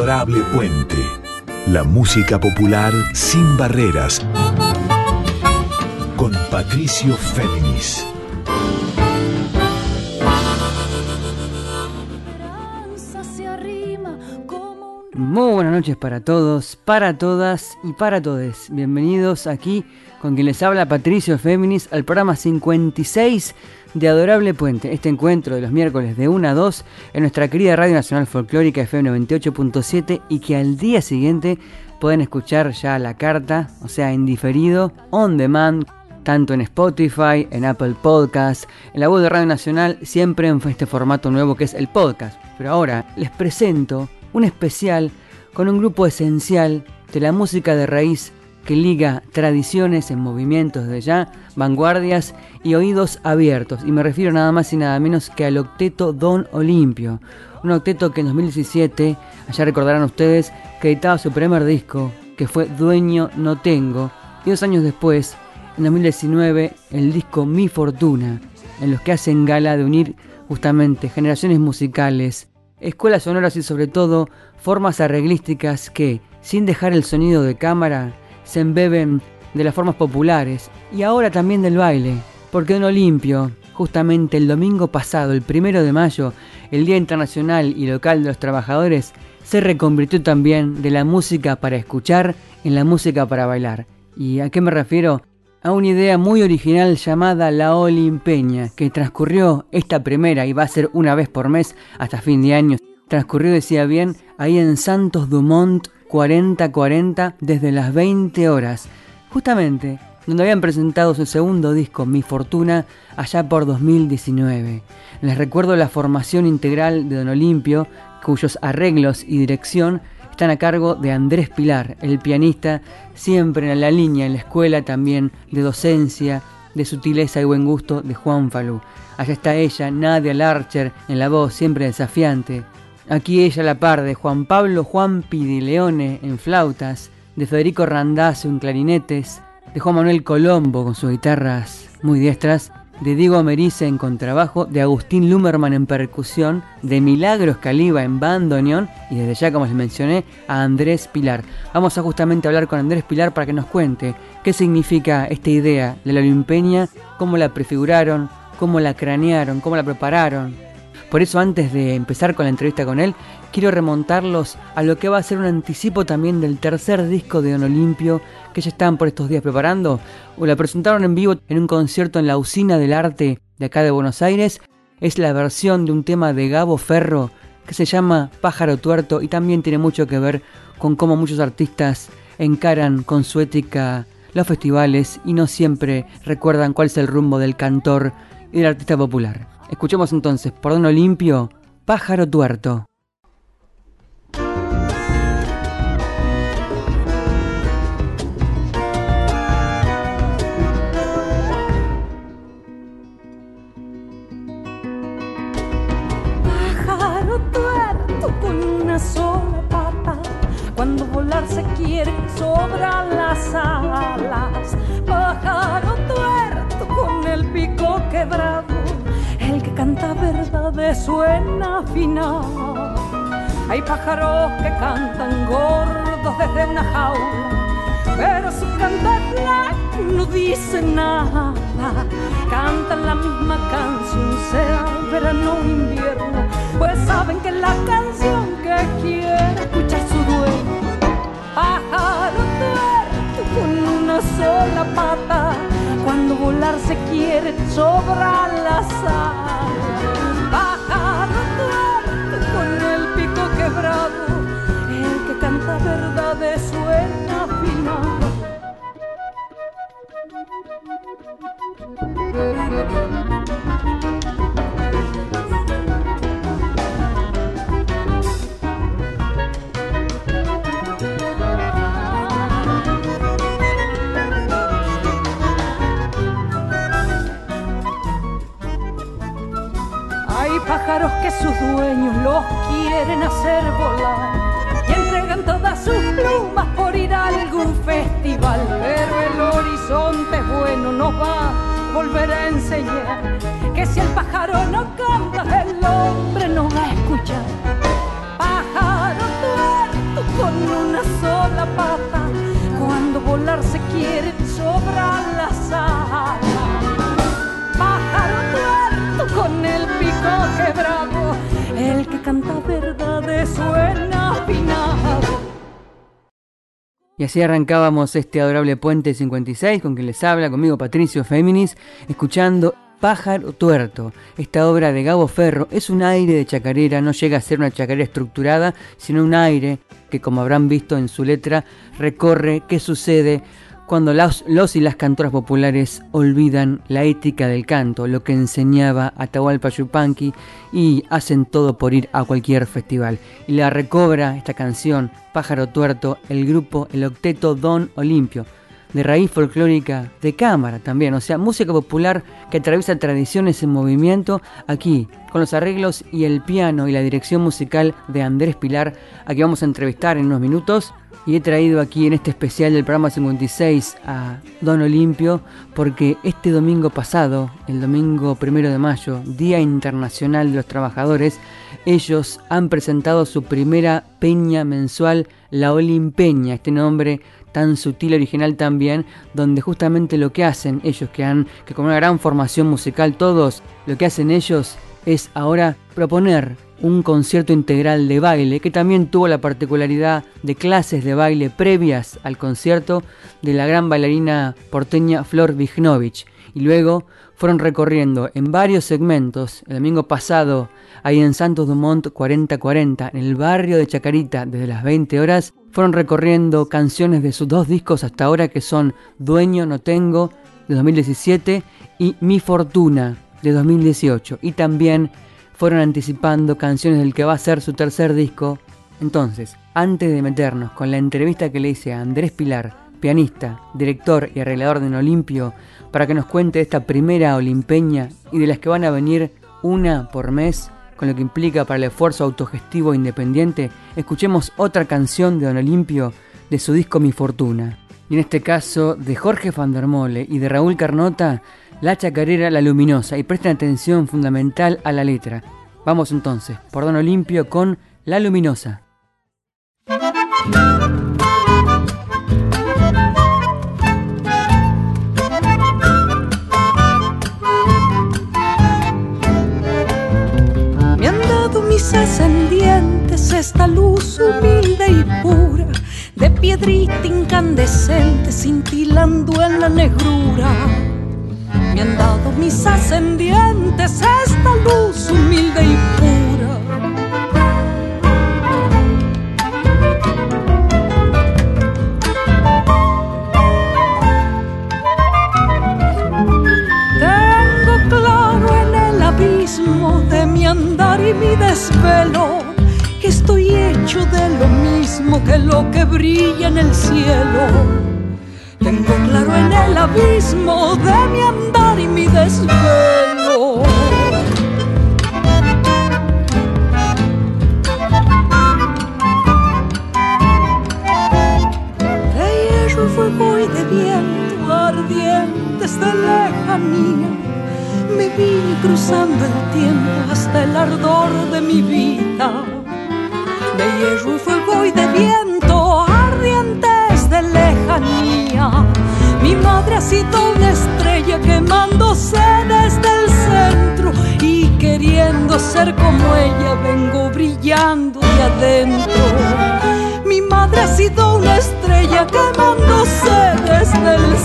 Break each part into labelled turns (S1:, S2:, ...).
S1: Adorable Puente. La música popular sin barreras. Con Patricio Féminis.
S2: Muy buenas noches para todos, para todas y para todes. Bienvenidos aquí con quien les habla Patricio Féminis al programa 56 de Adorable Puente. Este encuentro de los miércoles de 1 a 2 en nuestra querida Radio Nacional Folclórica FM 98.7 y que al día siguiente pueden escuchar ya la carta, o sea, en diferido, on demand, tanto en Spotify, en Apple Podcasts, en la voz de Radio Nacional, siempre en este formato nuevo que es el podcast. Pero ahora les presento un especial con un grupo esencial de la música de raíz que liga tradiciones en movimientos de ya, vanguardias y oídos abiertos. Y me refiero nada más y nada menos que al octeto Don Olimpio. Un octeto que en 2017, allá recordarán ustedes, que editaba su primer disco, que fue Dueño No Tengo. Y dos años después, en 2019, el disco Mi Fortuna, en los que hacen gala de unir justamente generaciones musicales, escuelas sonoras y sobre todo formas arreglísticas que, sin dejar el sonido de cámara, se embeben de las formas populares y ahora también del baile, porque Don Olimpio, justamente el domingo pasado, el primero de mayo, el Día Internacional y Local de los Trabajadores, se reconvirtió también de la música para escuchar en la música para bailar. ¿Y a qué me refiero? A una idea muy original llamada La Olimpeña, que transcurrió esta primera y va a ser una vez por mes hasta fin de año. Transcurrió, decía bien, ahí en Santos Dumont 4040 desde las 20 horas, justamente donde habían presentado su segundo disco, Mi Fortuna, allá por 2019. Les recuerdo la formación integral de Don Olimpio, cuyos arreglos y dirección están a cargo de Andrés Pilar, el pianista, siempre en la línea en la escuela también de docencia, de sutileza y buen gusto de Juan Falú. Allá está ella, Nadia Larcher, en la voz siempre desafiante, Aquí ella a la par de Juan Pablo Juan Leone en flautas, de Federico Randazzo en clarinetes, de Juan Manuel Colombo con sus guitarras muy diestras, de Diego Americe en contrabajo, de Agustín Lumerman en percusión, de Milagros Caliba en bandoneón y desde ya, como les mencioné, a Andrés Pilar. Vamos a justamente hablar con Andrés Pilar para que nos cuente qué significa esta idea de la Olimpeña, cómo la prefiguraron, cómo la cranearon, cómo la prepararon, por eso antes de empezar con la entrevista con él, quiero remontarlos a lo que va a ser un anticipo también del tercer disco de Don Olimpio que ya están por estos días preparando. O la presentaron en vivo en un concierto en la Usina del Arte de acá de Buenos Aires. Es la versión de un tema de Gabo Ferro que se llama Pájaro Tuerto y también tiene mucho que ver con cómo muchos artistas encaran con su ética los festivales y no siempre recuerdan cuál es el rumbo del cantor y del artista popular. Escuchemos entonces por Don Olimpio, Pájaro Tuerto.
S3: Pájaro verdad suena final. Hay pájaros que cantan gordos desde una jaula, pero su cantar no dice nada. Cantan la misma canción, sea verano o invierno, pues saben que la canción que quiere escuchar su dueño. Pájaro tuerto con una sola pata cuando volar se quiere sobra la sal. Canta verdades suena final. pájaros que sus dueños los quieren hacer volar sus plumas por ir a algún festival, pero el horizonte bueno nos va a volver a enseñar que si el pájaro no canta, el hombre no va a escuchar. Pájaro tuerto con una sola pata, cuando volar se quiere sobra la alas. Pájaro tuerto con el pico quebrado, el que canta verdades suena final.
S2: Y así arrancábamos este adorable Puente 56 con quien les habla, conmigo Patricio Féminis, escuchando Pájaro Tuerto. Esta obra de Gabo Ferro es un aire de chacarera, no llega a ser una chacarera estructurada, sino un aire que, como habrán visto en su letra, recorre qué sucede cuando los, y las cantoras populares olvidan la ética del canto, lo que enseñaba Atahualpa Yupanqui y hacen todo por ir a cualquier festival. Y la recobra esta canción, Pájaro Tuerto, el grupo, el octeto Don Olimpio de raíz folclórica de cámara también, o sea, música popular que atraviesa tradiciones en movimiento aquí, con los arreglos y el piano y la dirección musical de Andrés Pilar, a quien vamos a entrevistar en unos minutos. Y he traído aquí en este especial del programa 56 a Don Olimpio porque este domingo pasado, el domingo primero de mayo, Día Internacional de los Trabajadores, ellos han presentado su primera peña mensual, la Olimpeña, este nombre tan sutil, original también, donde justamente lo que hacen ellos, que han, que con una gran formación musical todos, lo que hacen ellos es ahora proponer un concierto integral de baile que también tuvo la particularidad de clases de baile previas al concierto de la gran bailarina porteña Flor Vignovich y luego fueron recorriendo en varios segmentos el domingo pasado ahí en Santos Dumont 4040 en el barrio de Chacarita desde las 20 horas fueron recorriendo canciones de sus dos discos hasta ahora que son Dueño No Tengo de 2017 y Mi Fortuna de 2018 y también fueron anticipando canciones del que va a ser su tercer disco. Entonces, antes de meternos con la entrevista que le hice a Andrés Pilar, pianista, director y arreglador de En Olimpio, para que nos cuente esta primera olimpeña y de las que van a venir una por mes, con lo que implica para el esfuerzo autogestivo independiente, escuchemos otra canción de Don Olimpio de su disco Mi Fortuna. Y en este caso de Jorge van der Mole y de Raúl Carnota, La Chacarera La Luminosa, y presten atención fundamental a la letra. Vamos entonces, por Don Olimpio con La Luminosa.
S3: ascendientes esta luz humilde y pura, de piedrita incandescente cintilando en la negrura. Me han dado mis ascendientes esta luz humilde y pura. Tengo claro en el abismo de mi andar y mi desvelo, que estoy hecho de lo mismo que lo que brilla en el cielo. Tengo claro en el abismo de mi andar y mi desvelo. De hierro, fuego y de viento ardientes de lejanía me vine cruzando el tiempo hasta el ardor de mi vida. De hierro fuego y de viento, Sido una estrella quemándose desde el centro y queriendo ser como ella vengo brillando de adentro. Mi madre ha sido una estrella quemándose desde el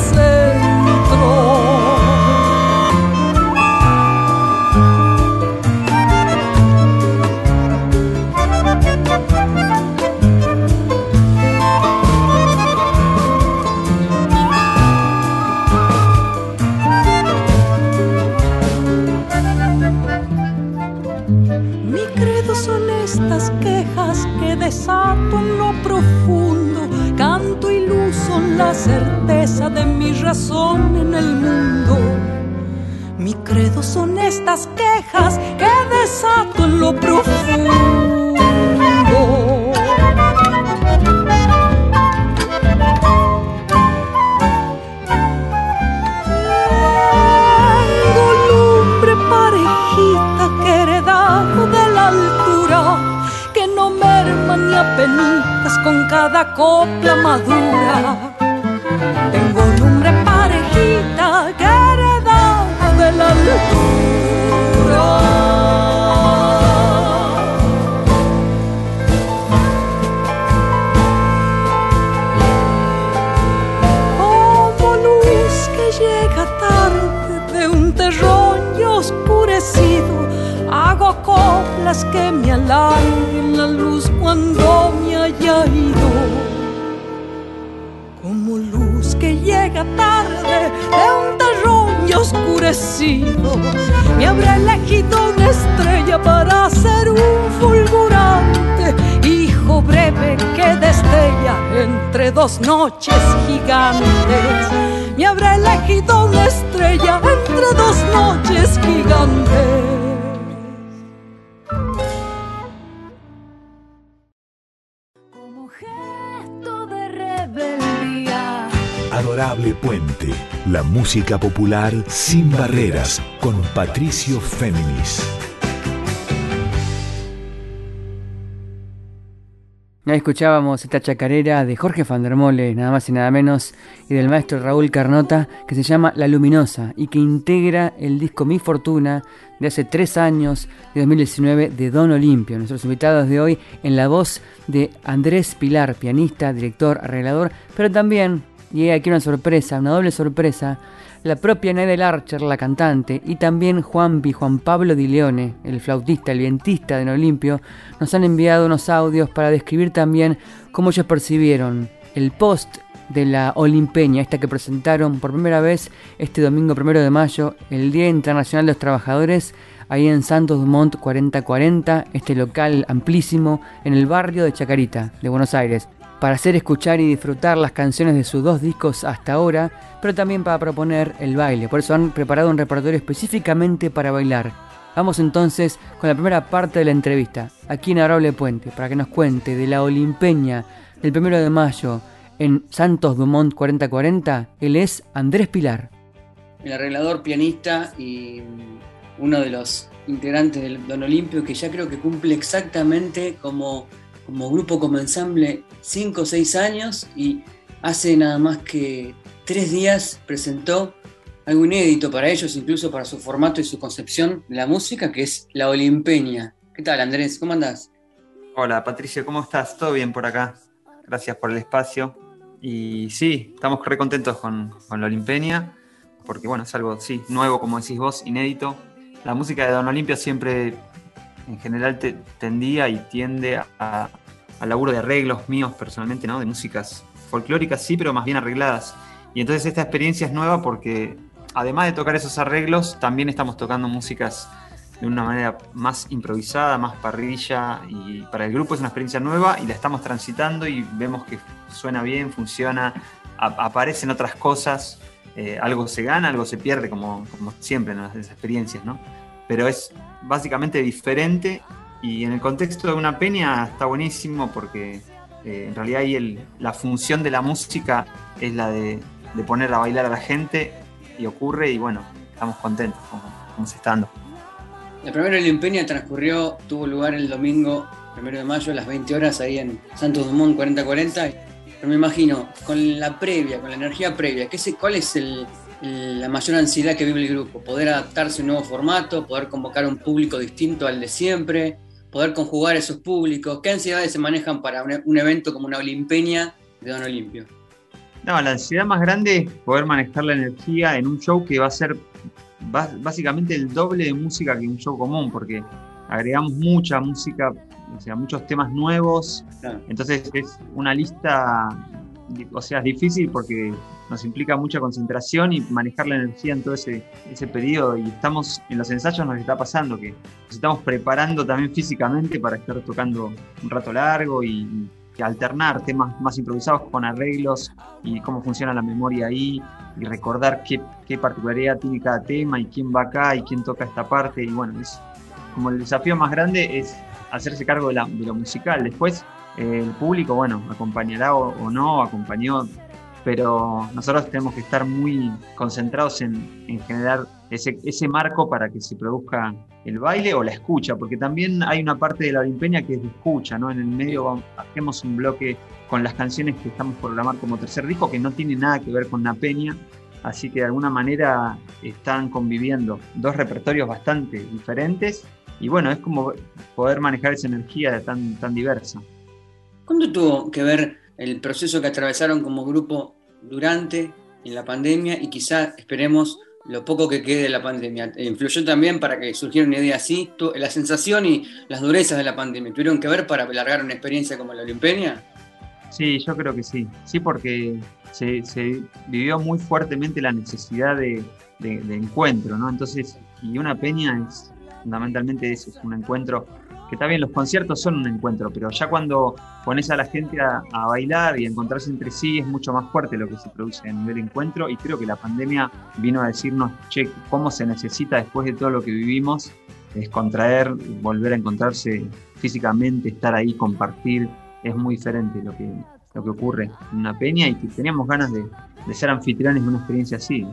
S3: razón en el mundo. Mi credo son estas quejas que desato en lo profundo. penitas con cada copla madura. Que me alarguen la luz cuando me haya ido. Como luz que llega tarde de un terrón y oscurecido, me habrá elegido una estrella para ser un fulgurante hijo breve que destella entre dos noches gigantes. Me habrá elegido una estrella entre dos noches gigantes.
S1: Adorable Puente, la música popular sin barreras, con Patricio Féminis.
S2: Ya escuchábamos esta chacarera de Jorge Fandermole, nada más y nada menos, y del maestro Raúl Carnota, que se llama La Luminosa y que integra el disco Mi Fortuna de hace tres años, de 2019, de Don Olimpio. Nuestros invitados de hoy en la voz de Andrés Pilar, pianista, director, arreglador, pero también y aquí una sorpresa, una doble sorpresa. La propia Nedel Archer, la cantante, y también Juanpi, Juan Pablo Di Leone, el flautista, el vientista de No nos han enviado unos audios para describir también cómo ellos percibieron el post de la Olimpeña, esta que presentaron por primera vez este domingo primero de mayo, el Día Internacional de los Trabajadores, ahí en Santos Dumont 4040, este local amplísimo en el barrio de Chacarita, de Buenos Aires para hacer escuchar y disfrutar las canciones de sus dos discos hasta ahora, pero también para proponer el baile. Por eso han preparado un repertorio específicamente para bailar. Vamos entonces con la primera parte de la entrevista, aquí en Arable Puente, para que nos cuente de la Olimpeña del primero de mayo en Santos Dumont 4040. Él es Andrés Pilar.
S4: El arreglador, pianista y uno de los integrantes del Don Olimpio que ya creo que cumple exactamente como como grupo, como ensamble, 5 o 6 años y hace nada más que 3 días presentó algo inédito para ellos, incluso para su formato y su concepción de la música, que es la Olimpeña. ¿Qué tal, Andrés? ¿Cómo andás?
S5: Hola, Patricio, ¿cómo estás? ¿Todo bien por acá? Gracias por el espacio. Y sí, estamos re contentos con, con la Olimpeña, porque bueno, es algo, sí, nuevo, como decís vos, inédito. La música de Don Olimpia siempre en general te, tendía y tiende a, al laburo de arreglos míos personalmente, ¿no? De músicas folclóricas, sí, pero más bien arregladas. Y entonces esta experiencia es nueva porque además de tocar esos arreglos, también estamos tocando músicas de una manera más improvisada, más parrilla, y para el grupo es una experiencia nueva y la estamos transitando y vemos que suena bien, funciona, aparecen otras cosas, eh, algo se gana, algo se pierde, como, como siempre en las experiencias, ¿no? Pero es básicamente diferente y en el contexto de una peña está buenísimo porque eh, en realidad ahí la función de la música es la de, poner a bailar a la gente y ocurre y bueno, estamos contentos como, se está dando.
S4: La primera Olimpeña transcurrió, tuvo lugar el domingo primero de mayo a las 20 horas ahí en Santos Dumont 4040. Pero me imagino, con la previa, con la energía previa, ¿qué ¿cuál es el, la mayor ansiedad que vive el grupo, poder adaptarse a un nuevo formato, poder convocar un público distinto al de siempre, poder conjugar esos públicos. ¿Qué ansiedades se manejan para un, evento como una Olimpeña de Don Olimpio?
S5: No, la ansiedad más grande es poder manejar la energía en un show que va a ser básicamente el doble de música que un show común, porque agregamos mucha música, o sea, muchos temas nuevos. Entonces es una lista, o sea, es difícil porque nos implica mucha concentración y manejar la energía en todo ese, ese periodo. Y estamos en los ensayos nos está pasando que nos estamos preparando también físicamente para estar tocando un rato largo y, alternar temas más improvisados con arreglos y cómo funciona la memoria ahí y recordar qué, qué particularidad tiene cada tema y quién va acá y quién toca esta parte. Y bueno, es como el desafío más grande es hacerse cargo de, la, de lo musical. Después el público, bueno, acompañará o, o no, acompañó pero nosotros tenemos que estar muy concentrados en, generar ese, ese, marco para que se produzca el baile o la escucha, porque también hay una parte de la Olimpeña que es de escucha, ¿no? En el medio hacemos un bloque con las canciones que estamos por programar como tercer disco, que no tiene nada que ver con la peña, así que de alguna manera están conviviendo dos repertorios bastante diferentes, y bueno, es como poder manejar esa energía tan, tan diversa.
S4: ¿Cuándo tuvo que ver el proceso que atravesaron como grupo durante en la pandemia y quizá esperemos lo poco que quede de la pandemia. ¿Influyó también para que surgiera una idea así? ¿La sensación y las durezas de la pandemia tuvieron que ver para alargar una experiencia como la Olimpeña?
S5: Sí, yo creo que sí. Sí, porque se, vivió muy fuertemente la necesidad de, encuentro, ¿no? Entonces, y una peña es fundamentalmente eso, es un encuentro que también los conciertos son un encuentro, pero ya cuando pones a la gente a, bailar y a encontrarse entre sí es mucho más fuerte lo que se produce a nivel encuentro y creo que la pandemia vino a decirnos, che, cómo se necesita después de todo lo que vivimos, descontraer, volver a encontrarse físicamente, estar ahí, compartir, es muy diferente lo que, lo que ocurre en una peña y que teníamos ganas de, de ser anfitriones de una experiencia así.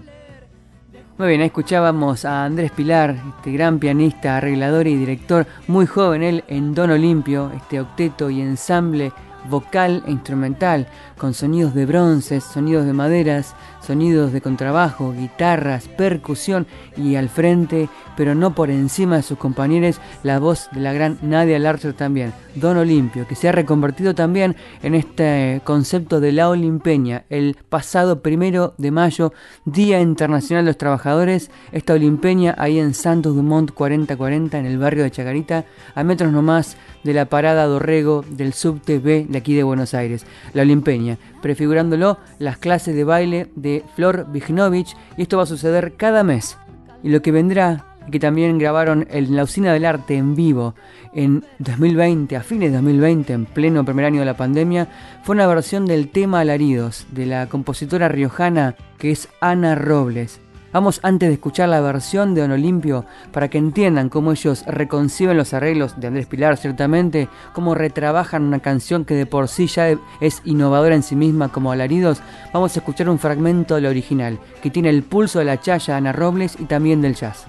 S2: Muy bien, escuchábamos a Andrés Pilar, este gran pianista, arreglador y director, muy joven él en Don Olimpio, este octeto y ensamble vocal e instrumental, con sonidos de bronces, sonidos de maderas, sonidos de contrabajo, guitarras, percusión y al frente, pero no por encima de sus compañeros, la voz de la gran Nadia Larcher también, Don Olimpio, que se ha reconvertido también en este concepto de la Olimpeña, el pasado primero de mayo, Día Internacional de los Trabajadores, esta Olimpeña ahí en Santos Dumont 4040 en el barrio de Chacarita, a metros nomás de la parada Dorrego del subte B de aquí de Buenos Aires, la Olimpeña, prefigurándolo las clases de baile de Flor Vignovich y esto va a suceder cada mes. Y lo que vendrá, que también grabaron en la Usina del Arte en vivo en 2020, a fines de 2020, en pleno primer año de la pandemia, fue una versión del tema Alaridos de la compositora riojana que es Ana Robles. Vamos antes de escuchar la versión de Don Olimpio para que entiendan cómo ellos reconciben los arreglos de Andrés Pilar, ciertamente, cómo retrabajan una canción que de por sí ya es innovadora en sí misma como Alaridos. Vamos a escuchar un fragmento del original, que tiene el pulso de la chaya Ana Robles y también del jazz.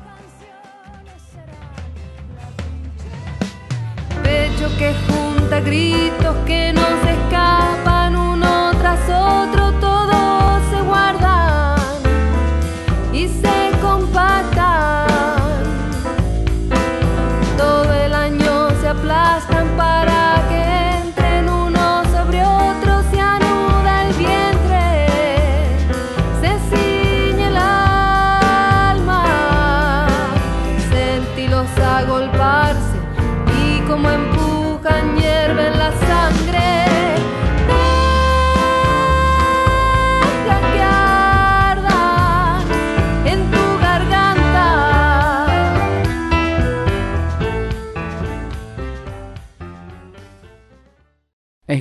S6: Pecho que junta gritos que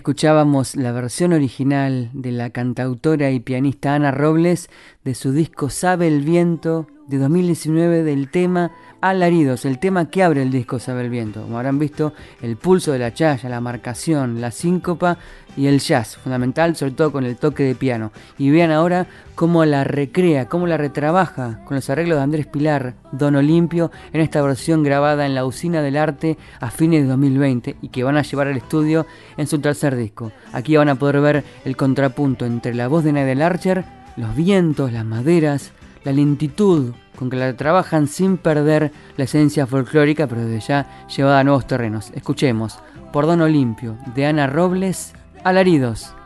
S2: Escuchábamos la versión original de la cantautora y pianista Ana Robles de su disco Sabe el Viento de 2019 del tema Alaridos, el tema que abre el disco Sabe el Viento. Como habrán visto, el pulso de la chaya, la marcación, la síncopa y el jazz, fundamental sobre todo con el toque de piano. Y vean ahora cómo la recrea, cómo la retrabaja con los arreglos de Andrés Pilar, Don Olimpio, en esta versión grabada en la Usina del Arte a fines de 2020 y que van a llevar al estudio en su tercer disco. Aquí van a poder ver el contrapunto entre la voz de Nadel Archer, los vientos, las maderas, la lentitud con que la trabajan sin perder la esencia folclórica, pero desde ya llevada a nuevos terrenos. Escuchemos, por Don Olimpio, de Ana Robles, Alaridos.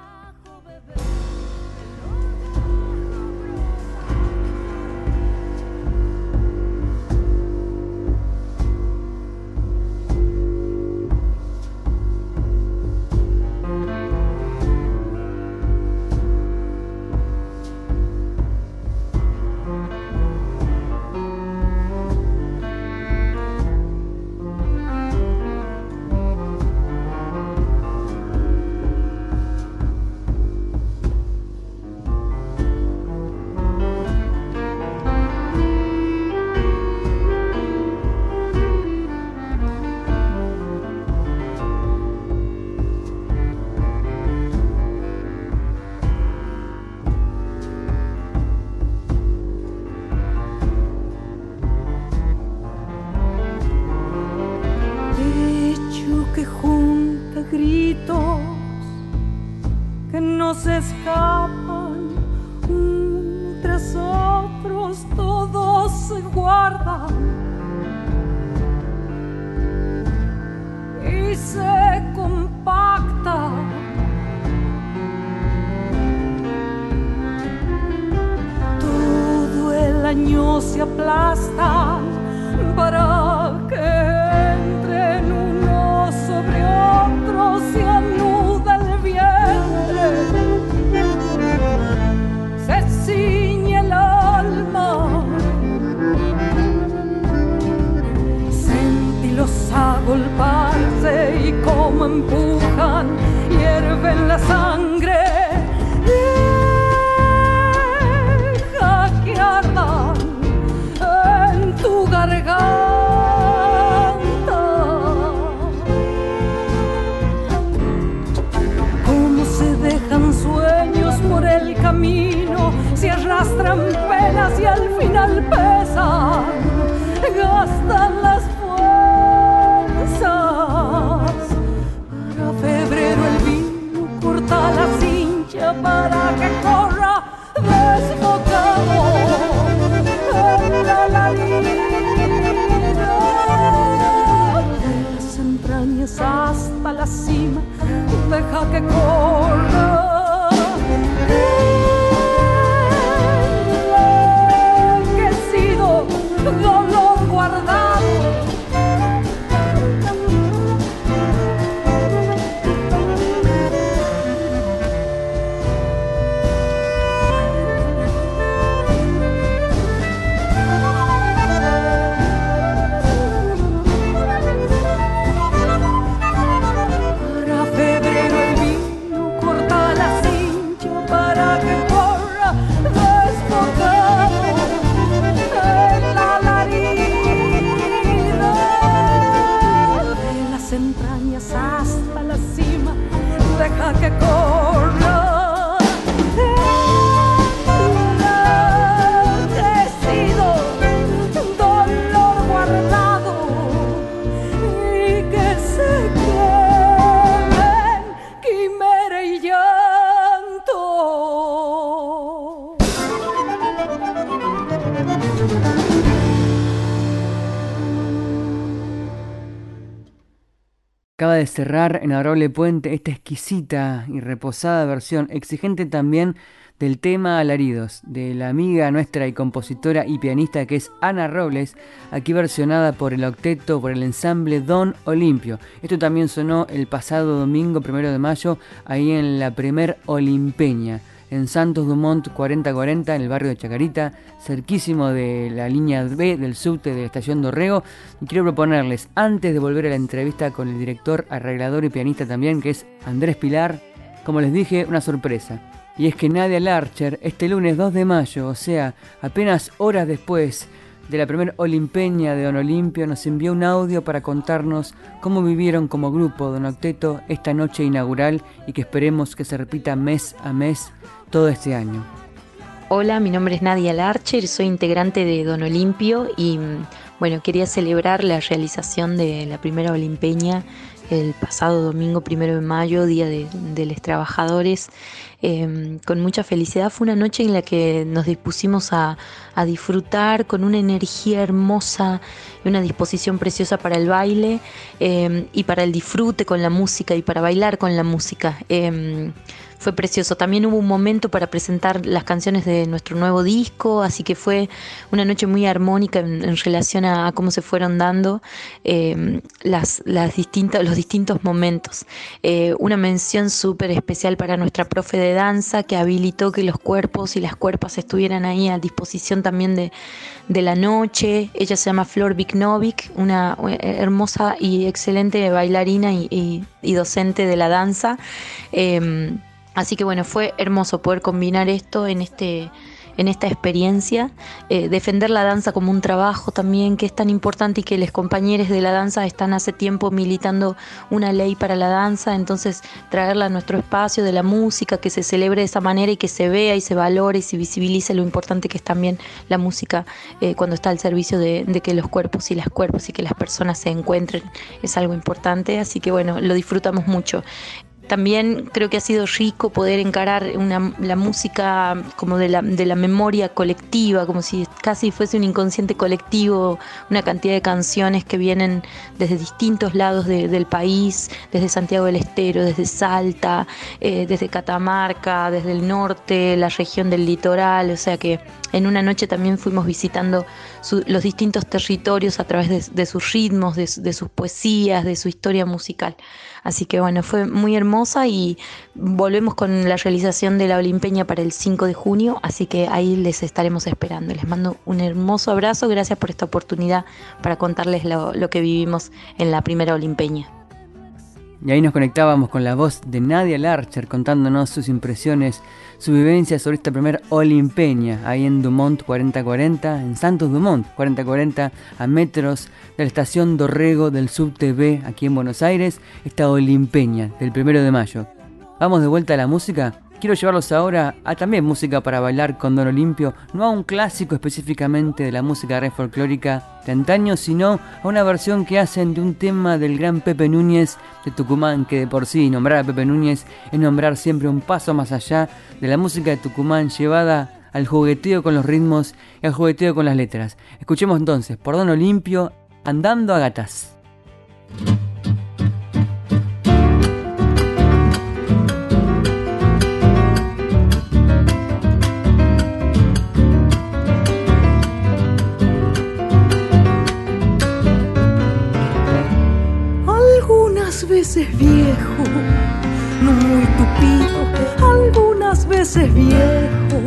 S3: Cincha para que corra desbocado en la las entrañas hasta la cima, deja que corra.
S2: Cerrar en Adorable Puente esta exquisita y reposada versión, exigente también del tema Alaridos, de la amiga nuestra y compositora y pianista que es Ana Robles, aquí versionada por el octeto, por el ensamble Don Olimpio. Esto también sonó el pasado domingo, primero de mayo, ahí en la primer Olimpeña, en Santos Dumont 4040, en el barrio de Chacarita, cerquísimo de la línea B del subte de la estación Dorrego. Y quiero proponerles, antes de volver a la entrevista con el director, arreglador y pianista también, que es Andrés Pilar, como les dije, una sorpresa. Y es que Nadia Larcher, este lunes 2 de mayo, o sea, apenas horas después de la primera Olimpeña de Don Olimpio, nos envió un audio para contarnos cómo vivieron como grupo Don Octeto esta noche inaugural y que esperemos que se repita mes a mes todo este año.
S7: Hola, mi nombre es Nadia Larcher, soy integrante de Don Olimpio y bueno, quería celebrar la realización de la primera Olimpeña el pasado domingo primero de mayo, Día de, los Trabajadores, eh, con mucha felicidad. Fue una noche en la que nos dispusimos a, disfrutar con una energía hermosa y una disposición preciosa para el baile eh, y para el disfrute con la música y para bailar con la música. Eh, fue precioso. También hubo un momento para presentar las canciones de nuestro nuevo disco, así que fue una noche muy armónica en, relación a, cómo se fueron dando eh, las, las distintas, los distintos momentos. Eh, una mención súper especial para nuestra profe de danza que habilitó que los cuerpos y las cuerpas estuvieran ahí a disposición también de, de la noche. Ella se llama Flor Viknovic, una hermosa y excelente bailarina y, docente de la danza. Eh, Así que bueno, fue hermoso poder combinar esto en este en esta experiencia, eh, defender la danza como un trabajo también que es tan importante y que los compañeros de la danza están hace tiempo militando una ley para la danza, entonces traerla a nuestro espacio de la música, que se celebre de esa manera y que se vea y se valore y se visibilice lo importante que es también la música eh, cuando está al servicio de, de, que los cuerpos y las cuerpos y que las personas se encuentren, es algo importante, así que bueno, lo disfrutamos mucho. También creo que ha sido rico poder encarar la música como de la, de la memoria colectiva, como si casi fuese un inconsciente colectivo, una cantidad de canciones que vienen desde distintos lados del país, desde Santiago del Estero, desde Salta, eh, desde Catamarca, desde el norte, la región del litoral, o sea que en una noche también fuimos visitando los distintos territorios a través de, sus ritmos, de sus poesías, de su historia musical. Así que bueno, fue muy hermosa y volvemos con la realización de la Olimpeña para el 5 de junio, así que ahí les estaremos esperando. Les mando un hermoso abrazo, gracias por esta oportunidad para contarles lo, lo que vivimos en la primera Olimpeña.
S2: Y ahí nos conectábamos con la voz de Nadia Larcher contándonos sus impresiones, su vivencia sobre esta primera Olimpeña, ahí en Dumont 4040, en Santos Dumont 4040, a metros de la estación Dorrego del TV aquí en Buenos Aires, esta Olimpeña del primero de mayo. Vamos de vuelta a la música Quiero llevarlos ahora a también música para bailar con Don Olimpio, no a un clásico específicamente de la música red folclórica de antaño, sino a una versión que hacen de un tema del gran Pepe Núñez de Tucumán, que de por sí nombrar a Pepe Núñez es nombrar siempre un paso más allá de la música de Tucumán llevada al jugueteo con los ritmos y al jugueteo con las letras. Escuchemos entonces por Don Olimpio, Andando a Gatas.
S3: Veces viejo, no muy tupido, algunas veces viejo,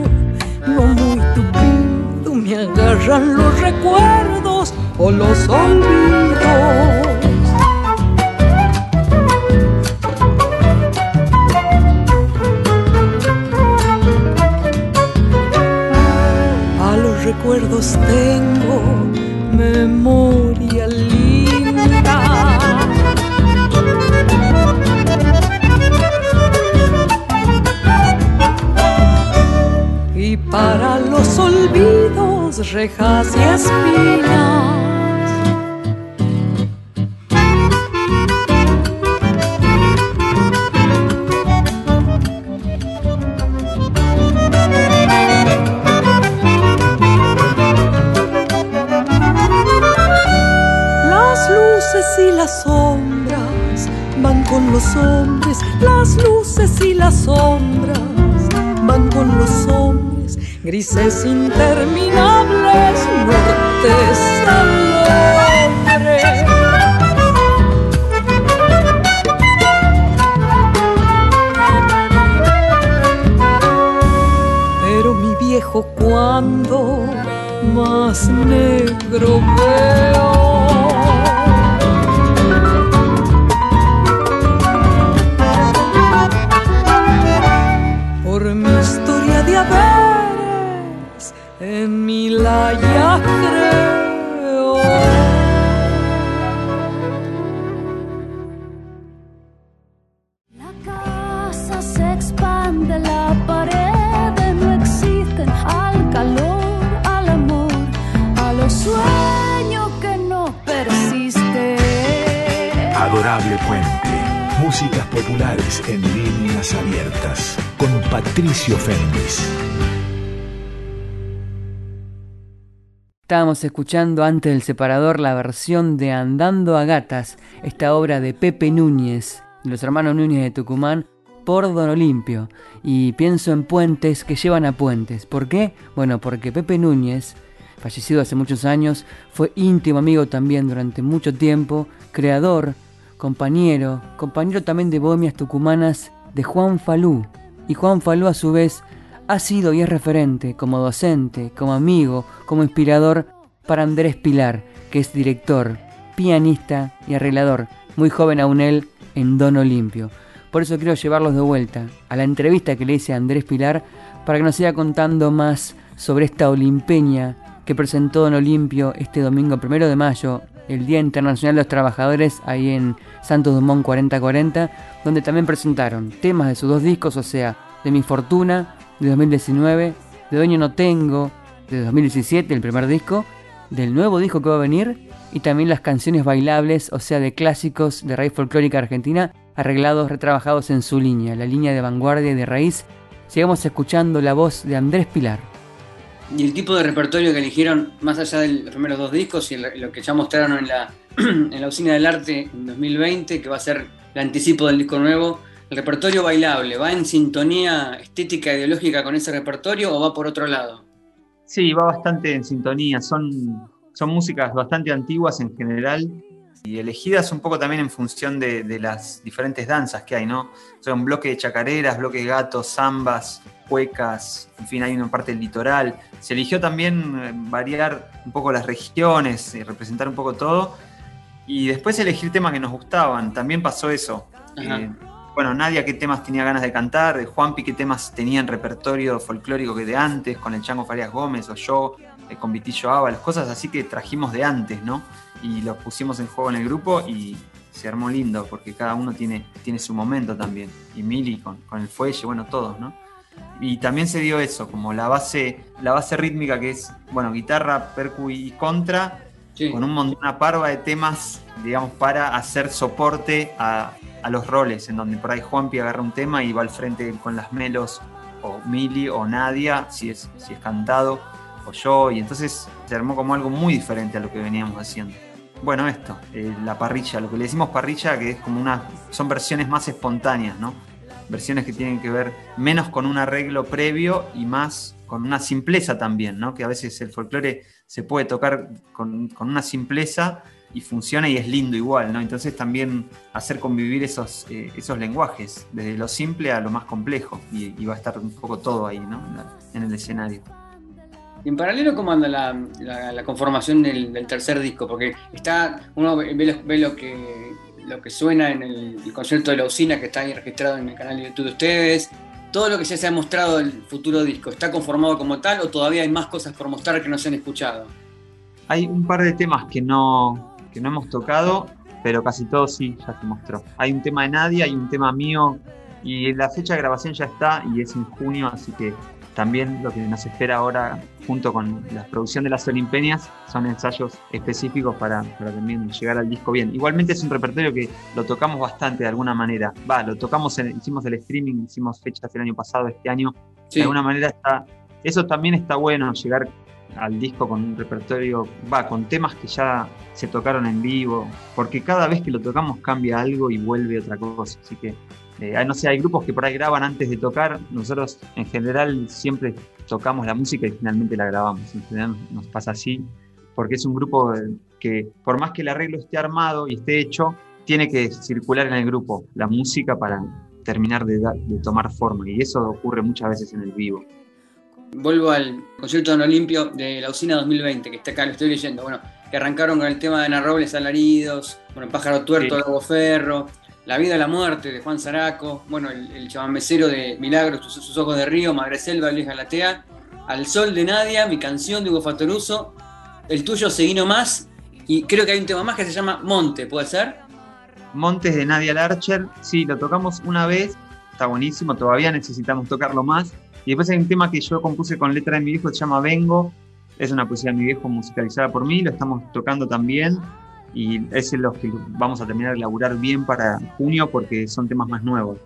S3: no muy tupido, me agarran los recuerdos o los olvidos. A los recuerdos tengo memoria rejas y espinas. Las luces y las sombras van con los hombres, las luces y las sombras van con los hombres. Grises interminables,
S1: Patricio Fénix.
S2: Estábamos escuchando antes del separador la versión de Andando a Gatas, esta obra de Pepe Núñez, los hermanos Núñez de Tucumán, por Don Olimpio. Y pienso en puentes que llevan a puentes. ¿Por qué? Bueno, porque Pepe Núñez, fallecido hace muchos años, fue íntimo amigo también durante mucho tiempo, creador compañero, compañero también de Bohemias Tucumanas de Juan Falú. Y Juan Falú a su vez ha sido y es referente como docente, como amigo, como inspirador para Andrés Pilar, que es director, pianista y arreglador, muy joven aún él en Don Olimpio. Por eso quiero llevarlos de vuelta a la entrevista que le hice a Andrés Pilar para que nos siga contando más sobre esta Olimpeña que presentó Don Olimpio este domingo primero de mayo el Día Internacional de los Trabajadores ahí en Santos Dumont 4040, donde también presentaron temas de sus dos discos, o sea, de Mi Fortuna de 2019, de Dueño No Tengo de 2017, el primer disco, del nuevo disco que va a venir y también las canciones bailables, o sea, de clásicos de raíz folclórica argentina arreglados retrabajados en su línea, la línea de vanguardia y de raíz. Sigamos escuchando la voz de Andrés Pilar.
S4: Y el tipo de repertorio que eligieron, más allá de los primeros dos discos y lo que ya mostraron en la, en la Usina del Arte en 2020, que va a ser el anticipo del disco nuevo, el repertorio bailable, ¿va en sintonía estética ideológica con ese repertorio o va por otro lado?
S5: Sí, va bastante en sintonía. Son, son músicas bastante antiguas en general y elegidas un poco también en función de, las diferentes danzas que hay, ¿no? Son bloque de chacareras, bloque de gatos, zambas, cuecas, en fin, hay una parte del litoral. Se eligió también eh, variar un poco las regiones, y representar un poco todo. Y después elegir temas que nos gustaban. También pasó eso. Eh, bueno, Nadia qué temas tenía ganas de cantar, Juanpi qué temas tenía en repertorio folclórico que de antes, con el Chango Farias Gómez o yo, eh, con Vitillo Ava, las cosas así que trajimos de antes, ¿no? Y los pusimos en juego en el grupo y se armó lindo, porque cada uno tiene, tiene su momento también. Y Mili con, con el fuelle, bueno, todos, ¿no? Y también se dio eso, como la base, la base rítmica que es, bueno, guitarra, percu y contra, con un una parva de temas, digamos, para hacer soporte a, a, los roles, en donde por ahí Juanpi agarra un tema y va al frente con las melos, o Mili, o Nadia, si es, si es cantado, o yo, y entonces se armó como algo muy diferente a lo que veníamos haciendo. Bueno, esto, eh, la parrilla, lo que le decimos parrilla, que es como una, son versiones más espontáneas, ¿no? Versiones que tienen que ver menos con un arreglo previo y más con una simpleza también, ¿no? Que a veces el folclore se puede tocar con, una simpleza y funciona y es lindo igual, ¿no? Entonces también hacer convivir esos, eh, esos lenguajes, desde lo simple a lo más complejo, y, va a estar un poco todo ahí, ¿no? En, el escenario.
S4: En paralelo, ¿cómo anda la, conformación del, tercer disco? Porque está, uno ve, lo, que, lo que suena en el, el, concierto de la usina que está ahí registrado en el canal de YouTube de ustedes, todo lo que ya se ha mostrado del futuro disco, ¿está conformado como tal o todavía hay más cosas por mostrar que no se han escuchado?
S5: Hay un par de temas que no, que no hemos tocado, pero casi todo sí ya se mostró. Hay un tema de Nadia, hay un tema mío y la fecha de grabación ya está y es en junio, así que también lo que nos espera ahora, junto con la producción de las Olimpias, son ensayos específicos para, también llegar al disco bien. Igualmente es un repertorio que lo tocamos bastante de alguna manera. Va, lo tocamos, hicimos el streaming, hicimos fechas el año pasado, este año. De alguna manera está. Eso también está bueno, llegar al disco con un repertorio, va, con temas que ya se tocaron en vivo, porque cada vez que lo tocamos cambia algo y vuelve otra cosa. Así que eh, no sé, hay grupos que por ahí graban antes de tocar. Nosotros en general siempre tocamos la música y finalmente la grabamos. En general nos pasa así, porque es un grupo que por más que el arreglo esté armado y esté hecho, tiene que circular en el grupo la música para terminar de, tomar forma. Y eso ocurre muchas veces en el vivo.
S4: Vuelvo al concierto de Olimpio de la Usina 2020, que está acá, lo estoy leyendo. Bueno, que arrancaron con el tema de Ana Robles Alaridos, bueno, Pájaro Tuerto, sí. Ferro, la vida y la muerte de Juan Zaraco, bueno, el, el de Milagros, sus, ojos de río, Madre Selva, Luis Galatea, Al sol de Nadia, mi canción de Hugo Fatoruso, el tuyo Seguino Más, y creo que hay un tema más que se llama Monte, ¿puede ser?
S5: Montes de Nadia Larcher, sí, lo tocamos una vez, está buenísimo, todavía necesitamos tocarlo más. Y después hay un tema que yo compuse con letra de mi viejo, se llama Vengo, es una poesía de mi viejo musicalizada por mí, lo estamos tocando también y es los que vamos a terminar de elaborar bien para junio porque son temas más nuevos.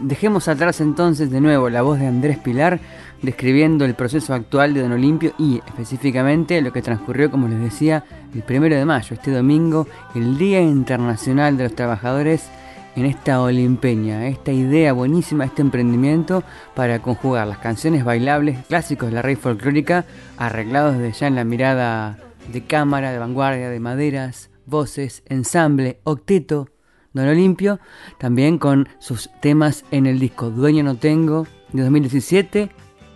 S2: Dejemos atrás entonces de nuevo la voz de Andrés Pilar describiendo el proceso actual de Don Olimpio y específicamente lo que transcurrió, como les decía, el primero de mayo, este domingo, el Día Internacional de los Trabajadores en esta Olimpeña, esta idea buenísima, este emprendimiento para conjugar las canciones bailables clásicos de la rey folclórica arreglados desde ya en la mirada de cámara, de vanguardia, de maderas, voces, ensamble, octeto, Don Olimpio, también con sus temas en el disco Dueño No Tengo de 2017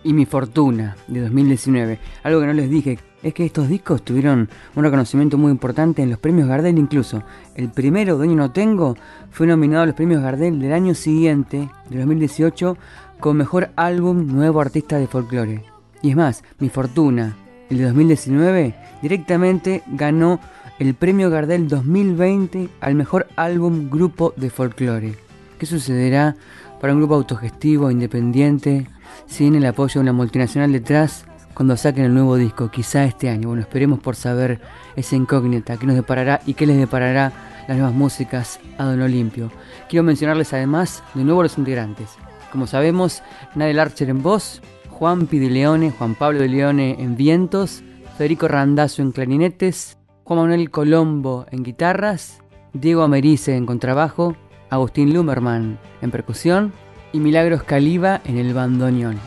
S2: y Mi Fortuna de 2019. Algo que no les dije es que estos discos tuvieron un reconocimiento muy importante en los premios Gardel incluso. El primero, Dueño No Tengo, fue nominado a los premios Gardel del año siguiente, de 2018, con Mejor Álbum Nuevo Artista de Folclore. Y es más, Mi Fortuna, el de 2019, directamente ganó el premio Gardel 2020 al mejor álbum grupo de folclore. ¿Qué sucederá para un grupo autogestivo, independiente, sin el apoyo de una multinacional detrás cuando saquen el nuevo disco? Quizá este año. Bueno, esperemos por saber esa incógnita, qué nos deparará y qué les deparará las nuevas músicas a Don Olimpio. Quiero mencionarles además de nuevo los integrantes. Como sabemos, Nadel Archer en voz, Juan de Leone, Juan Pablo de Leone en vientos, Federico Randazzo en clarinetes, Juan Manuel Colombo en guitarras, Diego Americe en contrabajo, Agustín Lumerman en percusión y Milagros Caliba en el bandoneón.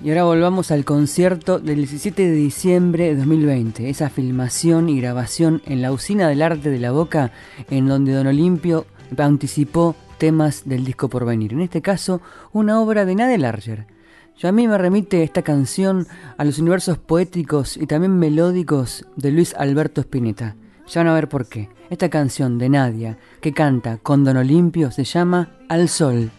S2: Y ahora volvamos al concierto del 17 de diciembre de 2020, esa filmación y grabación en la Usina del Arte de la Boca, en donde Don Olimpio anticipó temas del disco por venir. En este caso, una obra de Nadel Larger. Yo a mí me remite esta canción a los universos poéticos y también melódicos de Luis Alberto Spinetta. Ya van a ver por qué. Esta canción de Nadia, que canta con Don Olimpio, se llama Al Sol.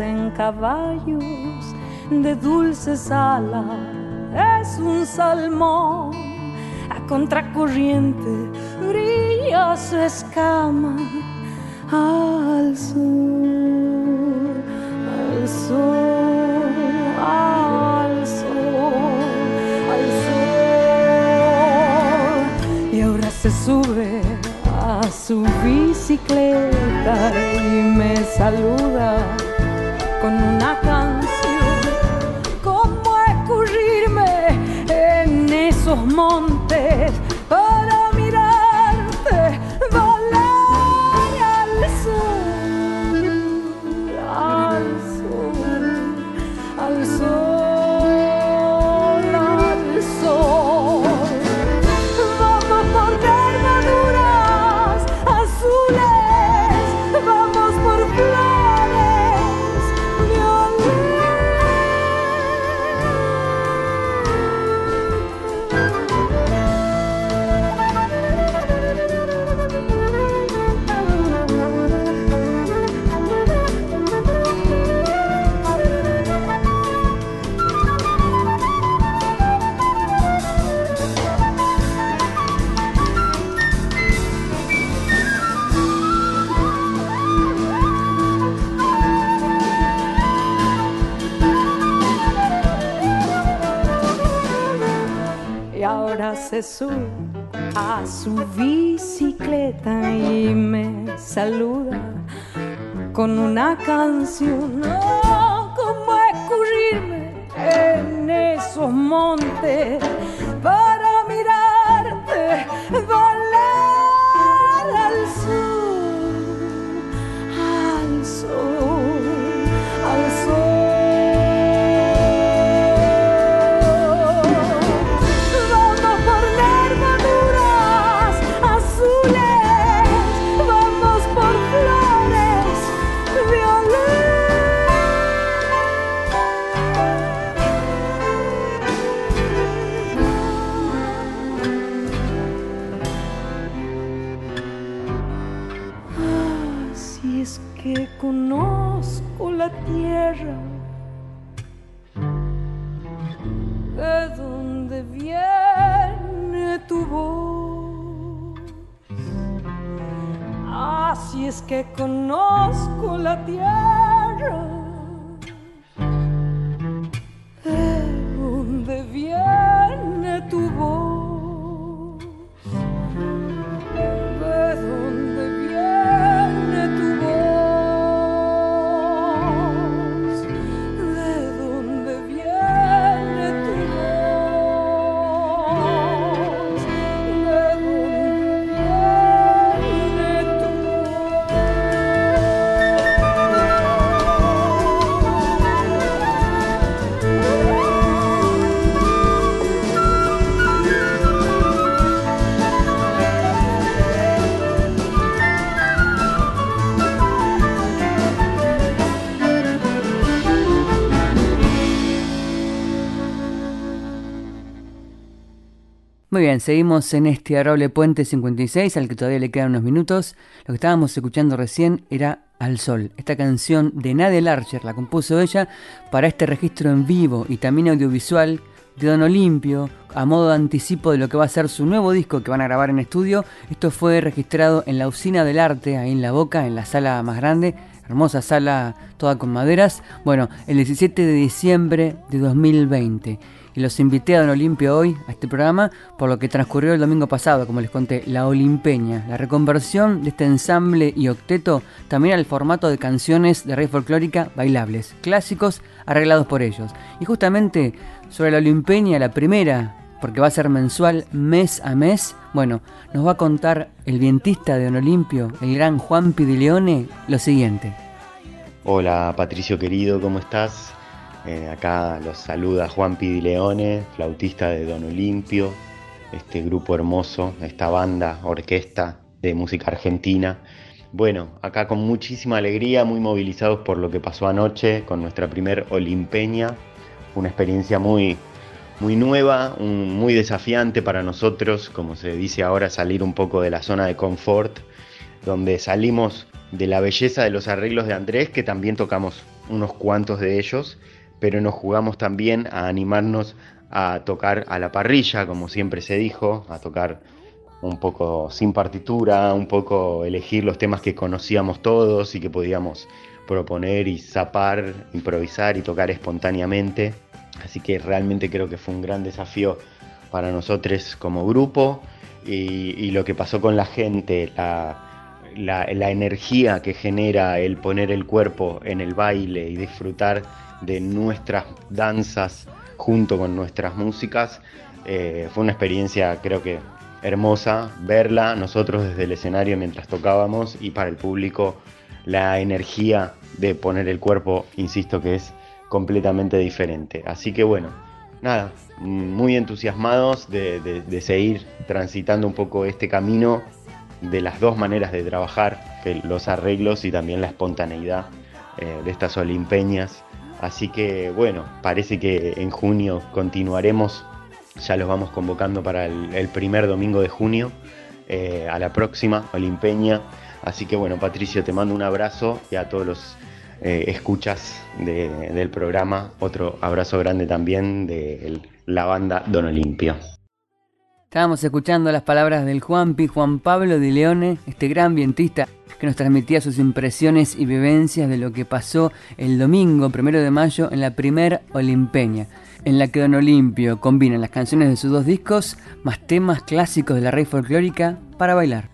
S3: En caballos de dulces alas. Es un salmón a contracorriente, brilla su escama al sur, al sol, al sol, al sol. Y ahora se sube a su bicicleta y me saluda montes? Saluda con una canción. Que conozco la tierra.
S2: Seguimos en este adorable puente 56 al que todavía le quedan unos minutos. Lo que estábamos escuchando recién era Al Sol. Esta canción de Nadia Larcher la compuso ella para este registro en vivo y también audiovisual de Don Olimpio, a modo de anticipo de lo que va a ser su nuevo disco que van a grabar en estudio. Esto fue registrado en la Usina del Arte, ahí en La Boca, en la sala más grande, hermosa sala toda con maderas. Bueno, el 17 de diciembre de 2020 y los invité a Don Olimpio hoy a este programa por lo que transcurrió el domingo pasado, como les conté, la Olimpeña, la reconversión de este ensamble y octeto también al formato de canciones de rey folclórica bailables, clásicos arreglados por ellos. Y justamente sobre la Olimpeña, la primera, porque va a ser mensual, mes a mes, bueno, nos va a contar el vientista de Don Olimpio, el gran Juan Pidileone, lo siguiente.
S8: Hola Patricio querido, ¿cómo estás? Eh, acá los saluda Juan Pidileone, flautista de Don Olimpio, este grupo hermoso, esta banda, orquesta de música argentina. Bueno, acá con muchísima alegría, muy movilizados por lo que pasó anoche con nuestra primer Olimpeña. Una experiencia muy, muy nueva, muy desafiante para nosotros, como se dice ahora, salir un poco de la zona de confort, donde salimos de la belleza de los arreglos de Andrés, que también tocamos unos cuantos de ellos, pero nos jugamos también a animarnos a tocar a la parrilla, como siempre se dijo, a tocar un poco sin partitura, un poco elegir los temas que conocíamos todos y que podíamos proponer y zapar, improvisar y tocar espontáneamente. Así que realmente creo que fue un gran desafío para nosotros como grupo y, lo que pasó con la gente, la, la energía que genera el poner el cuerpo en el baile y disfrutar de nuestras danzas junto con nuestras músicas. Eh, fue una experiencia creo que hermosa verla nosotros desde el escenario mientras tocábamos y para el público la energía de poner el cuerpo, insisto que es completamente diferente. Así que bueno, nada, muy entusiasmados de, seguir transitando un poco este camino de las dos maneras de trabajar, los arreglos y también la espontaneidad eh, de estas olimpeñas Así que bueno, parece que en junio continuaremos, ya los vamos convocando para el, primer domingo de junio, eh, a la próxima Olimpeña. Así que bueno, Patricio, te mando un abrazo y a todos los eh, escuchas del programa, otro abrazo grande también de la banda Don Olimpio.
S2: Estábamos escuchando las palabras del Juanpi, Juan Pablo de Leone, este gran vientista que nos transmitía sus impresiones y vivencias de lo que pasó el domingo primero de mayo en la primer Olimpeña, en la que Don Olimpio combina las canciones de sus dos discos más temas clásicos de la rey folclórica para bailar.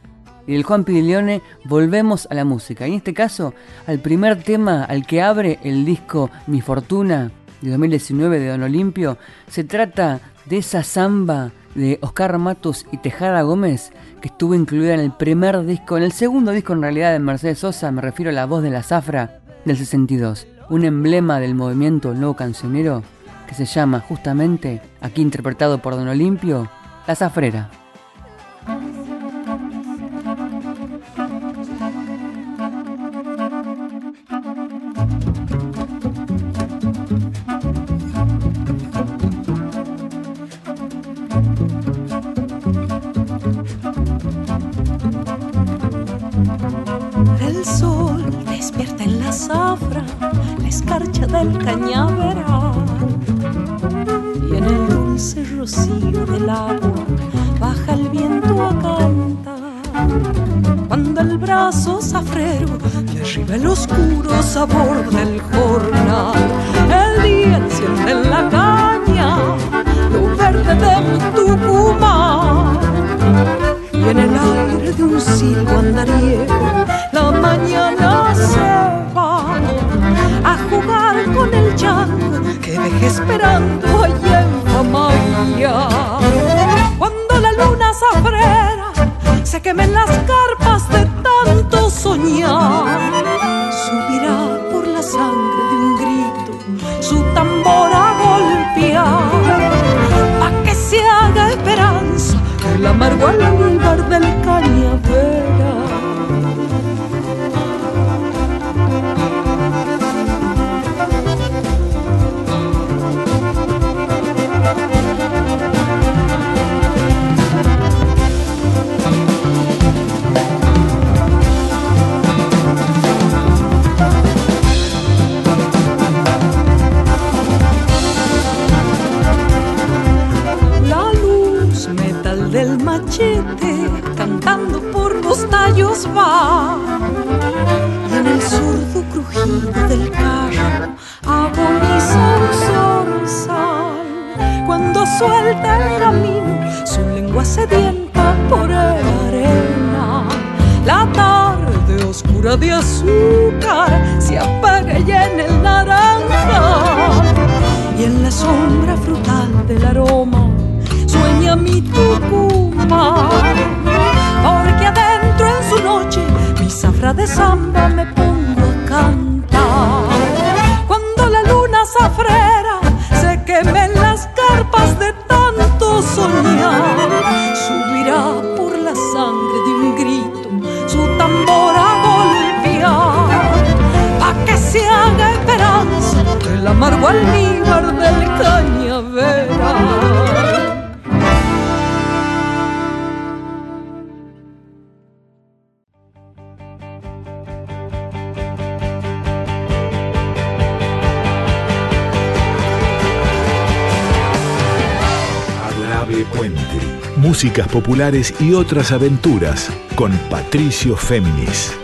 S2: Y del Juan Leone volvemos a la música, y en este caso al primer tema al que abre el disco Mi Fortuna de 2019 de Don Olimpio, se trata de esa samba de Oscar Matos y Tejada Gómez, que estuvo incluida en el primer disco, en el segundo disco en realidad de Mercedes Sosa, me refiero a La Voz de la Zafra del 62, un emblema del movimiento nuevo cancionero que se llama justamente, aquí interpretado por Don Olimpio, La Zafrera.
S3: Rocío del agua baja el viento a cantar. Cuando el brazo zafrero derriba el oscuro sabor del jornal, el día enciende en la caña lo verde de Tucumán y en el aire de un silbo andariego la mañana se va a jugar con el chango que dejé esperando allá quemen las tallos va. Y en el zurdo crujido del carro agoniza un zorzal. Cuando suelta el camino, su lengua sedienta por el arena. La tarde oscura de azúcar se apaga ya en el naranja. Y en la sombra frutal del aroma sueña mi Tucumán. De samba me pongo a cantar. Cuando la luna zafrera se queme en las carpas de tanto soñar, subirá por la sangre de un grito su tambor a golpear. Pa' que se haga esperanza el amargo almíbar
S1: Músicas populares y otras aventuras con Patricio Féminis.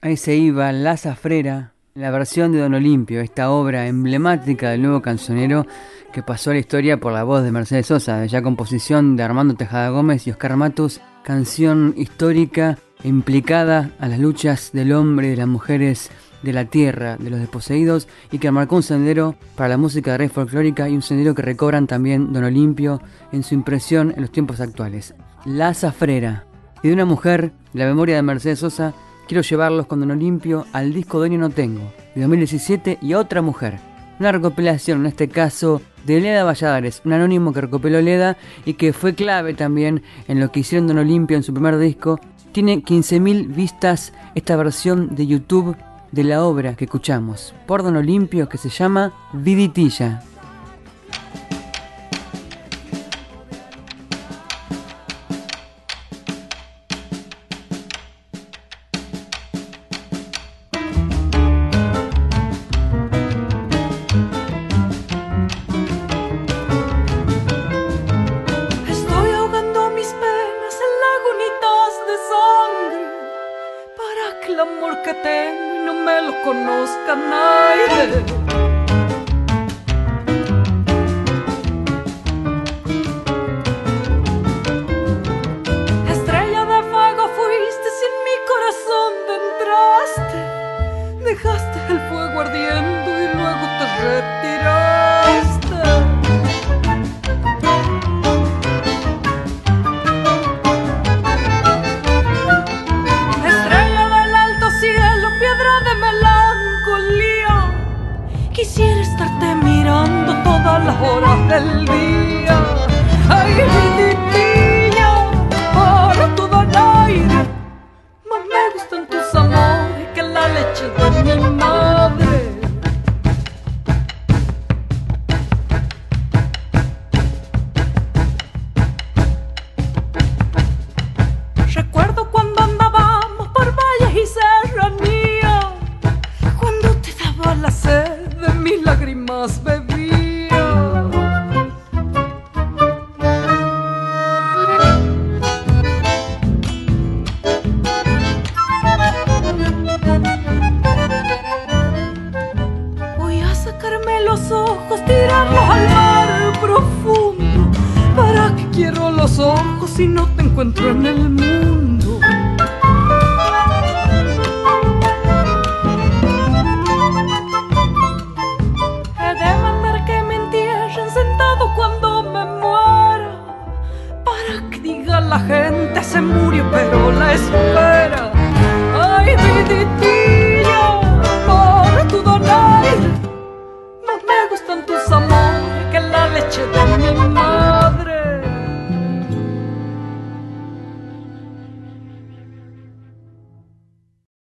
S2: Ahí se iba La Zafrera, la versión de Don Olimpio, esta obra emblemática del nuevo cancionero que pasó a la historia por la voz de Mercedes Sosa, ya composición de Armando Tejada Gómez y Oscar Matus, canción histórica implicada a las luchas del hombre y de las mujeres de la tierra, de los desposeídos, y que marcó un sendero para la música de rey folclórica y un sendero que recobran también Don Olimpio en su impresión en los tiempos actuales. La Zafrera. Y de una mujer, la memoria de Mercedes Sosa, quiero llevarlos con Don Olimpio al disco Dueño No Tengo, de 2017, y a otra mujer. Una recopilación, en este caso, de Leda Valladares, un anónimo que recopiló Leda y que fue clave también en lo que hicieron Don Olimpio en su primer disco. Tiene 15.000 vistas esta versión de YouTube de la obra que escuchamos por Don Olimpio que se llama Viditilla.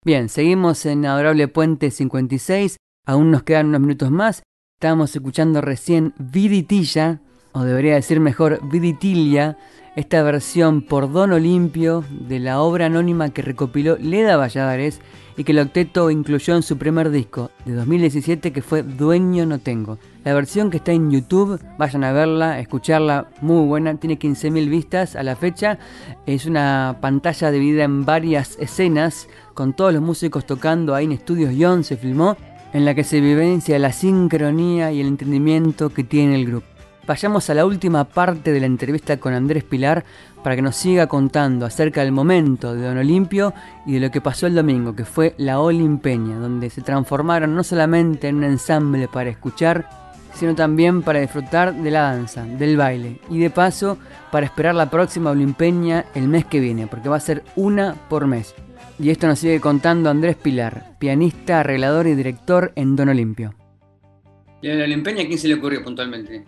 S2: Bien, seguimos en Adorable Puente 56. Aún nos quedan unos minutos más. Estábamos escuchando recién Viditilla, o debería decir mejor Viditilia, esta versión por Don Olimpio de la obra anónima que recopiló Leda Valladares y que el octeto incluyó en su primer disco de 2017 que fue Dueño No Tengo. La versión que está en YouTube, vayan a verla, escucharla, muy buena, tiene 15.000 vistas a la fecha, es una pantalla dividida en varias escenas con todos los músicos tocando ahí en Estudios Young se filmó, en la que se vivencia la sincronía y el entendimiento que tiene el grupo. Vayamos a la última parte de la entrevista con Andrés Pilar para que nos siga contando acerca del momento de Don Olimpio y de lo que pasó el domingo, que fue la Olimpeña, donde se transformaron no solamente en un ensamble para escuchar, sino también para disfrutar de la danza, del baile y de paso para esperar la próxima Olimpeña el mes que viene, porque va a ser una por mes. Y esto nos sigue contando Andrés Pilar, pianista, arreglador y director en Don Olimpio.
S4: ¿Y a la Olimpeña quién se le ocurrió puntualmente?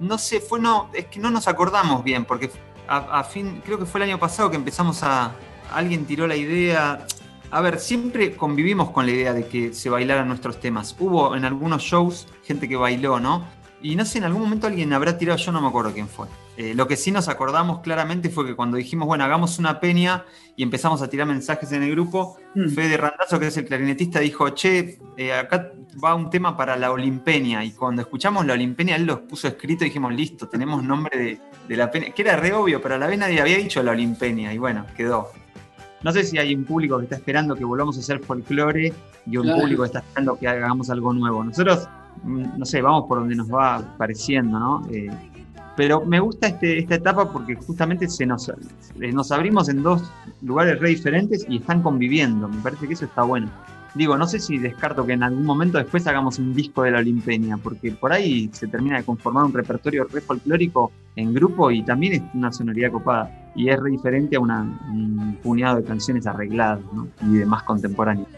S5: no sé, fue no, es que no nos acordamos bien, porque a, fin, creo que fue el año pasado que empezamos a. Alguien tiró la idea. A ver, siempre convivimos con la idea de que se bailaran nuestros temas. Hubo en algunos shows gente que bailó, ¿no? Y no sé, en algún momento alguien habrá tirado, yo no me acuerdo quién fue. Eh, lo que sí nos acordamos claramente fue que cuando dijimos, bueno, hagamos una peña y empezamos a tirar mensajes en el grupo, mm. Fede Randazo, que es el clarinetista, dijo, che, eh, acá va un tema para la Olimpeña. Y cuando escuchamos la Olimpeña, él los puso escrito y dijimos, listo, tenemos nombre de, la peña. Que era re obvio, pero a la vez nadie había dicho la Olimpeña. Y bueno, quedó. No sé si hay un público que está esperando que volvamos a hacer folclore y un público que está esperando que hagamos algo nuevo. Nosotros Mm, no sé, vamos por donde nos va pareciendo, ¿no? Eh, pero me gusta este, esta etapa porque justamente se nos, eh, nos abrimos en dos lugares re diferentes y están conviviendo. Me parece que eso está bueno. Digo, no sé si descarto que en algún momento después hagamos un disco de la Olimpeña, porque por ahí se termina de conformar un repertorio re folclórico en grupo y también es una sonoridad copada. Y es re diferente a un puñado de canciones arregladas y de más contemporáneas.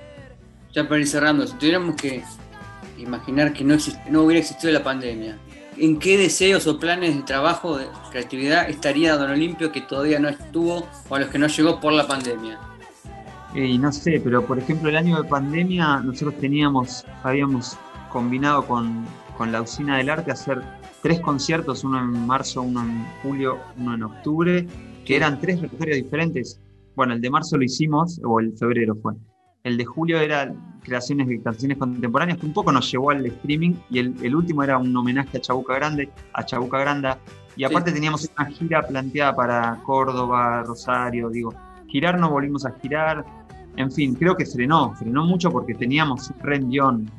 S4: Ya para ir cerrando, si tuviéramos que imaginar que no, no hubiera existido la pandemia. ¿En qué deseos o planes de trabajo, de creatividad estaría Don Olimpio que todavía no estuvo o a los que no llegó por la pandemia?
S5: Y no sé, pero por ejemplo el año de pandemia nosotros teníamos, habíamos combinado con, con la Usina del Arte hacer tres conciertos, uno en marzo, uno en julio, uno en octubre, que eran tres repertorios diferentes. Bueno, el de marzo lo hicimos, o el febrero fue. El de julio era creaciones de canciones contemporáneas que un poco nos llevó al streaming y el, último era un homenaje a Chabuca Grande, a Chabuca Granda. Y aparte teníamos una gira planteada para Córdoba, Rosario, digo, girar no volvimos a girar. En fin, creo que frenó, frenó mucho porque teníamos un rendión.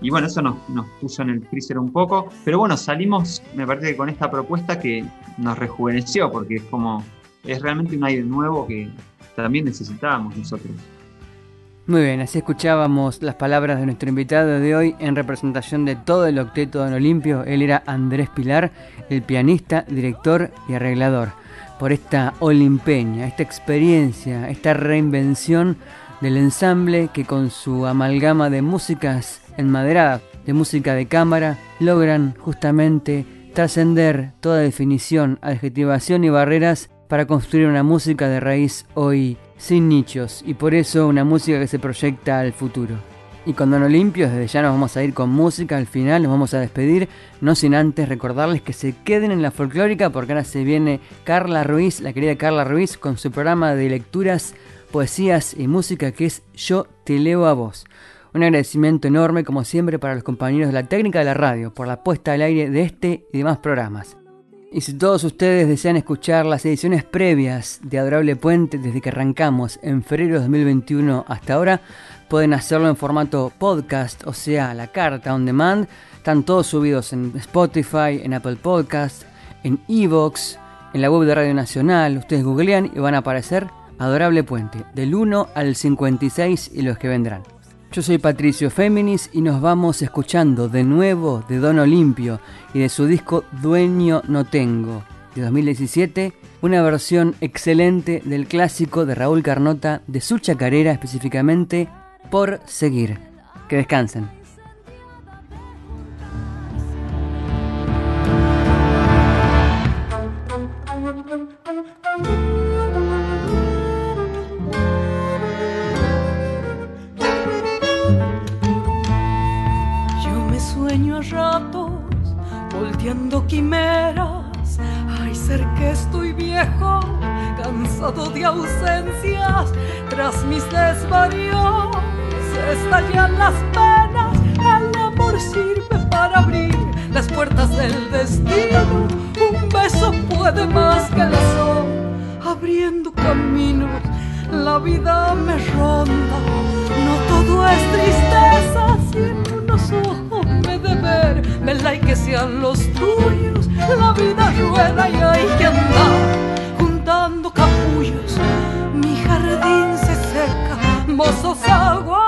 S5: Y bueno, eso nos, nos puso en el freezer un poco. Pero bueno, salimos, me parece que con esta propuesta que nos rejuveneció, porque es como, es realmente un aire nuevo que también necesitábamos nosotros.
S2: Muy bien, así escuchábamos las palabras de nuestro invitado de hoy en representación de todo el octeto de Olimpio. Él era Andrés Pilar, el pianista, director y arreglador. Por esta olimpeña, esta experiencia, esta reinvención del ensamble que con su amalgama de músicas enmaderadas, de música de cámara, logran justamente trascender toda definición, adjetivación y barreras para construir una música de raíz hoy sin nichos y por eso una música que se proyecta al futuro. Y con Don Olimpio desde ya nos vamos a ir con música, al final nos vamos a despedir, no sin antes recordarles que se queden en la folclórica porque ahora se viene Carla Ruiz, la querida Carla Ruiz, con su programa de lecturas, poesías y música que es Yo te leo a vos. Un agradecimiento enorme como siempre para los compañeros de la técnica de la radio por la puesta al aire de este y demás programas. Y si todos ustedes desean escuchar las ediciones previas de Adorable Puente desde que arrancamos en febrero de 2021 hasta ahora, pueden hacerlo en formato podcast, o sea, la carta on demand. Están todos subidos en Spotify, en Apple Podcasts, en Evox, en la web de Radio Nacional. Ustedes googlean y van a aparecer Adorable Puente, del 1 al 56 y los que vendrán. Yo soy Patricio Féminis y nos vamos escuchando de nuevo de Don Olimpio y de su disco Dueño No Tengo de 2017, una versión excelente del clásico de Raúl Carnota de su chacarera específicamente Por Seguir. Que descansen.
S3: Volteando quimeras. Ay, ser que estoy viejo, cansado de ausencias, tras mis desvaríos estallan las penas. El amor sirve para abrir las puertas del destino. Un beso puede más que el sol, abriendo caminos. La vida me ronda, no todo es tristeza, si en unos ojos me like que sean los tuyos. La vida rueda y hay que andar juntando capullos. Mi jardín se seca, mozos agua